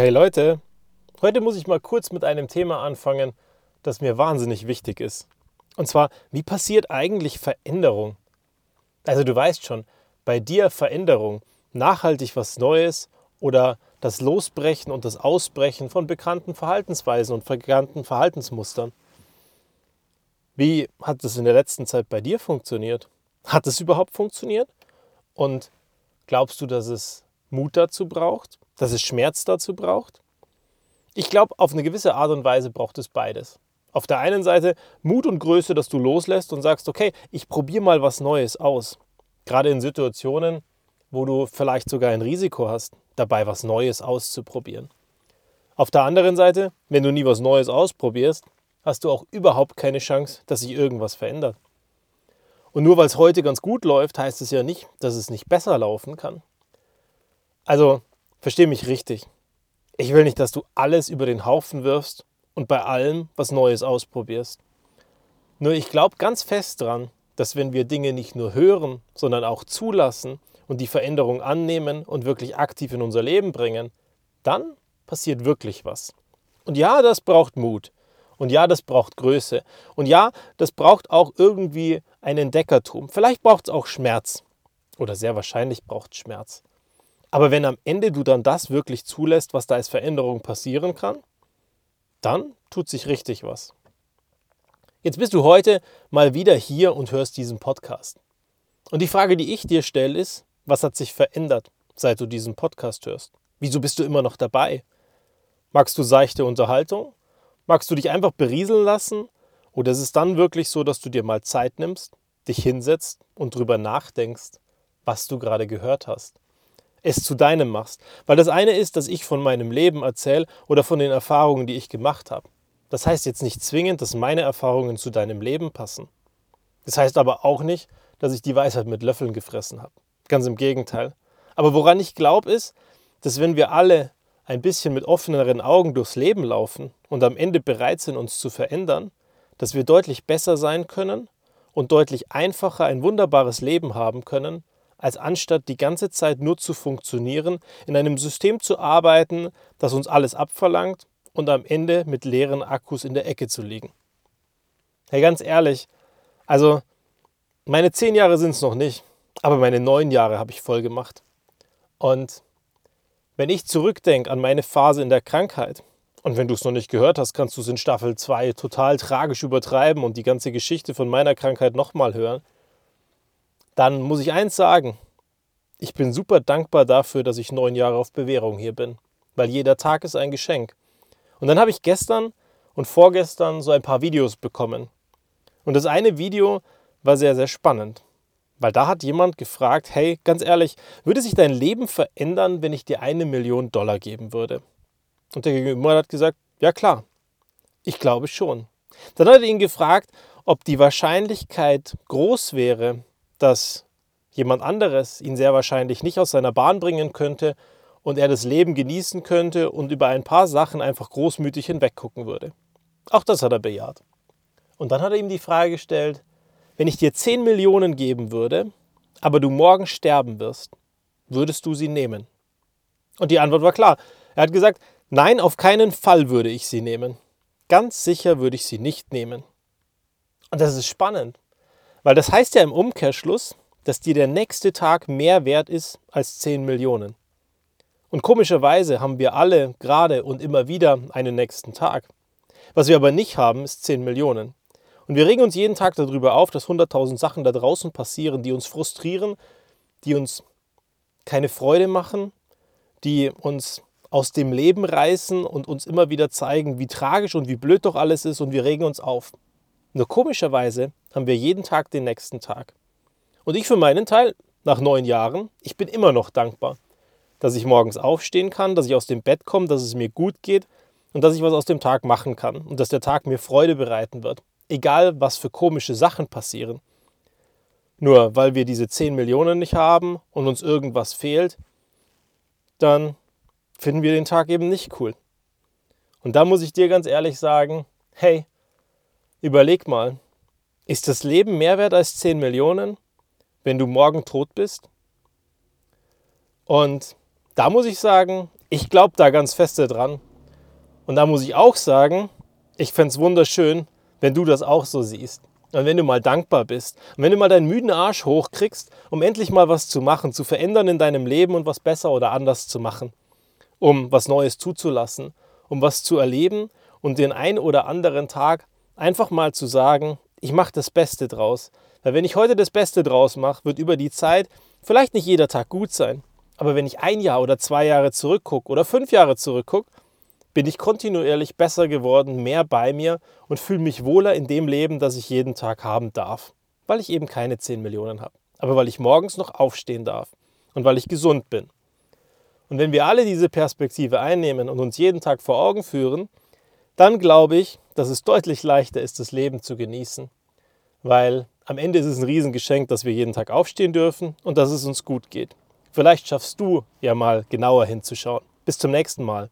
Hey Leute, heute muss ich mal kurz mit einem Thema anfangen, das mir wahnsinnig wichtig ist. Und zwar, wie passiert eigentlich Veränderung? Also du weißt schon, bei dir Veränderung, nachhaltig was Neues oder das Losbrechen und das Ausbrechen von bekannten Verhaltensweisen und bekannten Verhaltensmustern. Wie hat es in der letzten Zeit bei dir funktioniert? Hat es überhaupt funktioniert? Und glaubst du, dass es Mut dazu braucht? Dass es Schmerz dazu braucht? Ich glaube, auf eine gewisse Art und Weise braucht es beides. Auf der einen Seite Mut und Größe, dass du loslässt und sagst, okay, ich probiere mal was Neues aus. Gerade in Situationen, wo du vielleicht sogar ein Risiko hast, dabei was Neues auszuprobieren. Auf der anderen Seite, wenn du nie was Neues ausprobierst, hast du auch überhaupt keine Chance, dass sich irgendwas verändert. Und nur weil es heute ganz gut läuft, heißt es ja nicht, dass es nicht besser laufen kann. Also, versteh mich richtig. Ich will nicht, dass du alles über den Haufen wirfst und bei allem was Neues ausprobierst. Nur ich glaube ganz fest dran, dass wenn wir Dinge nicht nur hören, sondern auch zulassen und die Veränderung annehmen und wirklich aktiv in unser Leben bringen, dann passiert wirklich was. Und ja, das braucht Mut. Und ja, das braucht Größe. Und ja, das braucht auch irgendwie ein Entdeckertum. Vielleicht braucht es auch Schmerz. Oder sehr wahrscheinlich braucht es Schmerz. Aber wenn am Ende du dann das wirklich zulässt, was da als Veränderung passieren kann, dann tut sich richtig was. Jetzt bist du heute mal wieder hier und hörst diesen Podcast. Und die Frage, die ich dir stelle, ist, was hat sich verändert, seit du diesen Podcast hörst? Wieso bist du immer noch dabei? Magst du seichte Unterhaltung? Magst du dich einfach berieseln lassen? Oder ist es dann wirklich so, dass du dir mal Zeit nimmst, dich hinsetzt und drüber nachdenkst, was du gerade gehört hast? Es zu deinem machst. Weil das eine ist, dass ich von meinem Leben erzähle oder von den Erfahrungen, die ich gemacht habe. Das heißt jetzt nicht zwingend, dass meine Erfahrungen zu deinem Leben passen. Das heißt aber auch nicht, dass ich die Weisheit mit Löffeln gefressen habe. Ganz im Gegenteil. Aber woran ich glaube, ist, dass wenn wir alle ein bisschen mit offeneren Augen durchs Leben laufen und am Ende bereit sind, uns zu verändern, dass wir deutlich besser sein können und deutlich einfacher ein wunderbares Leben haben können, als anstatt die ganze Zeit nur zu funktionieren, in einem System zu arbeiten, das uns alles abverlangt und am Ende mit leeren Akkus in der Ecke zu liegen. Hey, ganz ehrlich, also meine zehn Jahre sind es noch nicht, aber meine neun Jahre habe ich voll gemacht. Und wenn ich zurückdenke an meine Phase in der Krankheit, und wenn du es noch nicht gehört hast, kannst du es in Staffel 2 total tragisch übertreiben und die ganze Geschichte von meiner Krankheit nochmal hören, dann muss ich eins sagen. Ich bin super dankbar dafür, dass ich neun Jahre auf Bewährung hier bin, weil jeder Tag ist ein Geschenk. Und dann habe ich gestern und vorgestern so ein paar Videos bekommen. Und das eine Video war sehr, sehr spannend. Weil da hat jemand gefragt, hey, ganz ehrlich, würde sich dein Leben verändern, wenn ich dir eine Million Dollar geben würde? Und der Gegenüber hat gesagt, ja klar, ich glaube schon. Dann hat er ihn gefragt, ob die Wahrscheinlichkeit groß wäre, dass jemand anderes ihn sehr wahrscheinlich nicht aus seiner Bahn bringen könnte und er das Leben genießen könnte und über ein paar Sachen einfach großmütig hinweggucken würde. Auch das hat er bejaht. Und dann hat er ihm die Frage gestellt, wenn ich dir 10 Millionen geben würde, aber du morgen sterben wirst, würdest du sie nehmen? Und die Antwort war klar. Er hat gesagt, nein, auf keinen Fall würde ich sie nehmen. Ganz sicher würde ich sie nicht nehmen. Und das ist spannend, weil das heißt ja im Umkehrschluss, dass dir der nächste Tag mehr wert ist als 10 Millionen. Und komischerweise haben wir alle gerade und immer wieder einen nächsten Tag. Was wir aber nicht haben, ist 10 Millionen. Und wir regen uns jeden Tag darüber auf, dass 100.000 Sachen da draußen passieren, die uns frustrieren, die uns keine Freude machen, die uns aus dem Leben reißen und uns immer wieder zeigen, wie tragisch und wie blöd doch alles ist und wir regen uns auf. Nur komischerweise haben wir jeden Tag den nächsten Tag. Und ich für meinen Teil, nach neun Jahren, ich bin immer noch dankbar, dass ich morgens aufstehen kann, dass ich aus dem Bett komme, dass es mir gut geht und dass ich was aus dem Tag machen kann und dass der Tag mir Freude bereiten wird egal was für komische Sachen passieren. Nur weil wir diese 10 Millionen nicht haben und uns irgendwas fehlt, dann finden wir den Tag eben nicht cool. Und da muss ich dir ganz ehrlich sagen, hey, überleg mal, ist das Leben mehr wert als 10 Millionen, wenn du morgen tot bist? Und da muss ich sagen, Ich glaube da ganz feste dran. Und da muss ich auch sagen, ich fände es wunderschön, wenn du das auch so siehst. Und wenn du mal dankbar bist und wenn du mal deinen müden Arsch hochkriegst, um endlich mal was zu machen, zu verändern in deinem Leben und was besser oder anders zu machen, um was Neues zuzulassen, um was zu erleben und den ein oder anderen Tag einfach mal zu sagen, ich mache das Beste draus. Weil wenn ich heute das Beste draus mache, wird über die Zeit vielleicht nicht jeder Tag gut sein. Aber wenn ich ein Jahr oder zwei Jahre zurückgucke oder fünf Jahre zurückgucke, bin ich kontinuierlich besser geworden, mehr bei mir und fühle mich wohler in dem Leben, das ich jeden Tag haben darf. Weil ich eben keine 10 Millionen habe. Aber weil ich morgens noch aufstehen darf und weil ich gesund bin. Und wenn wir alle diese Perspektive einnehmen und uns jeden Tag vor Augen führen, dann glaube ich, dass es deutlich leichter ist, das Leben zu genießen. Weil am Ende ist es ein Riesengeschenk, dass wir jeden Tag aufstehen dürfen und dass es uns gut geht. Vielleicht schaffst du ja mal genauer hinzuschauen. Bis zum nächsten Mal.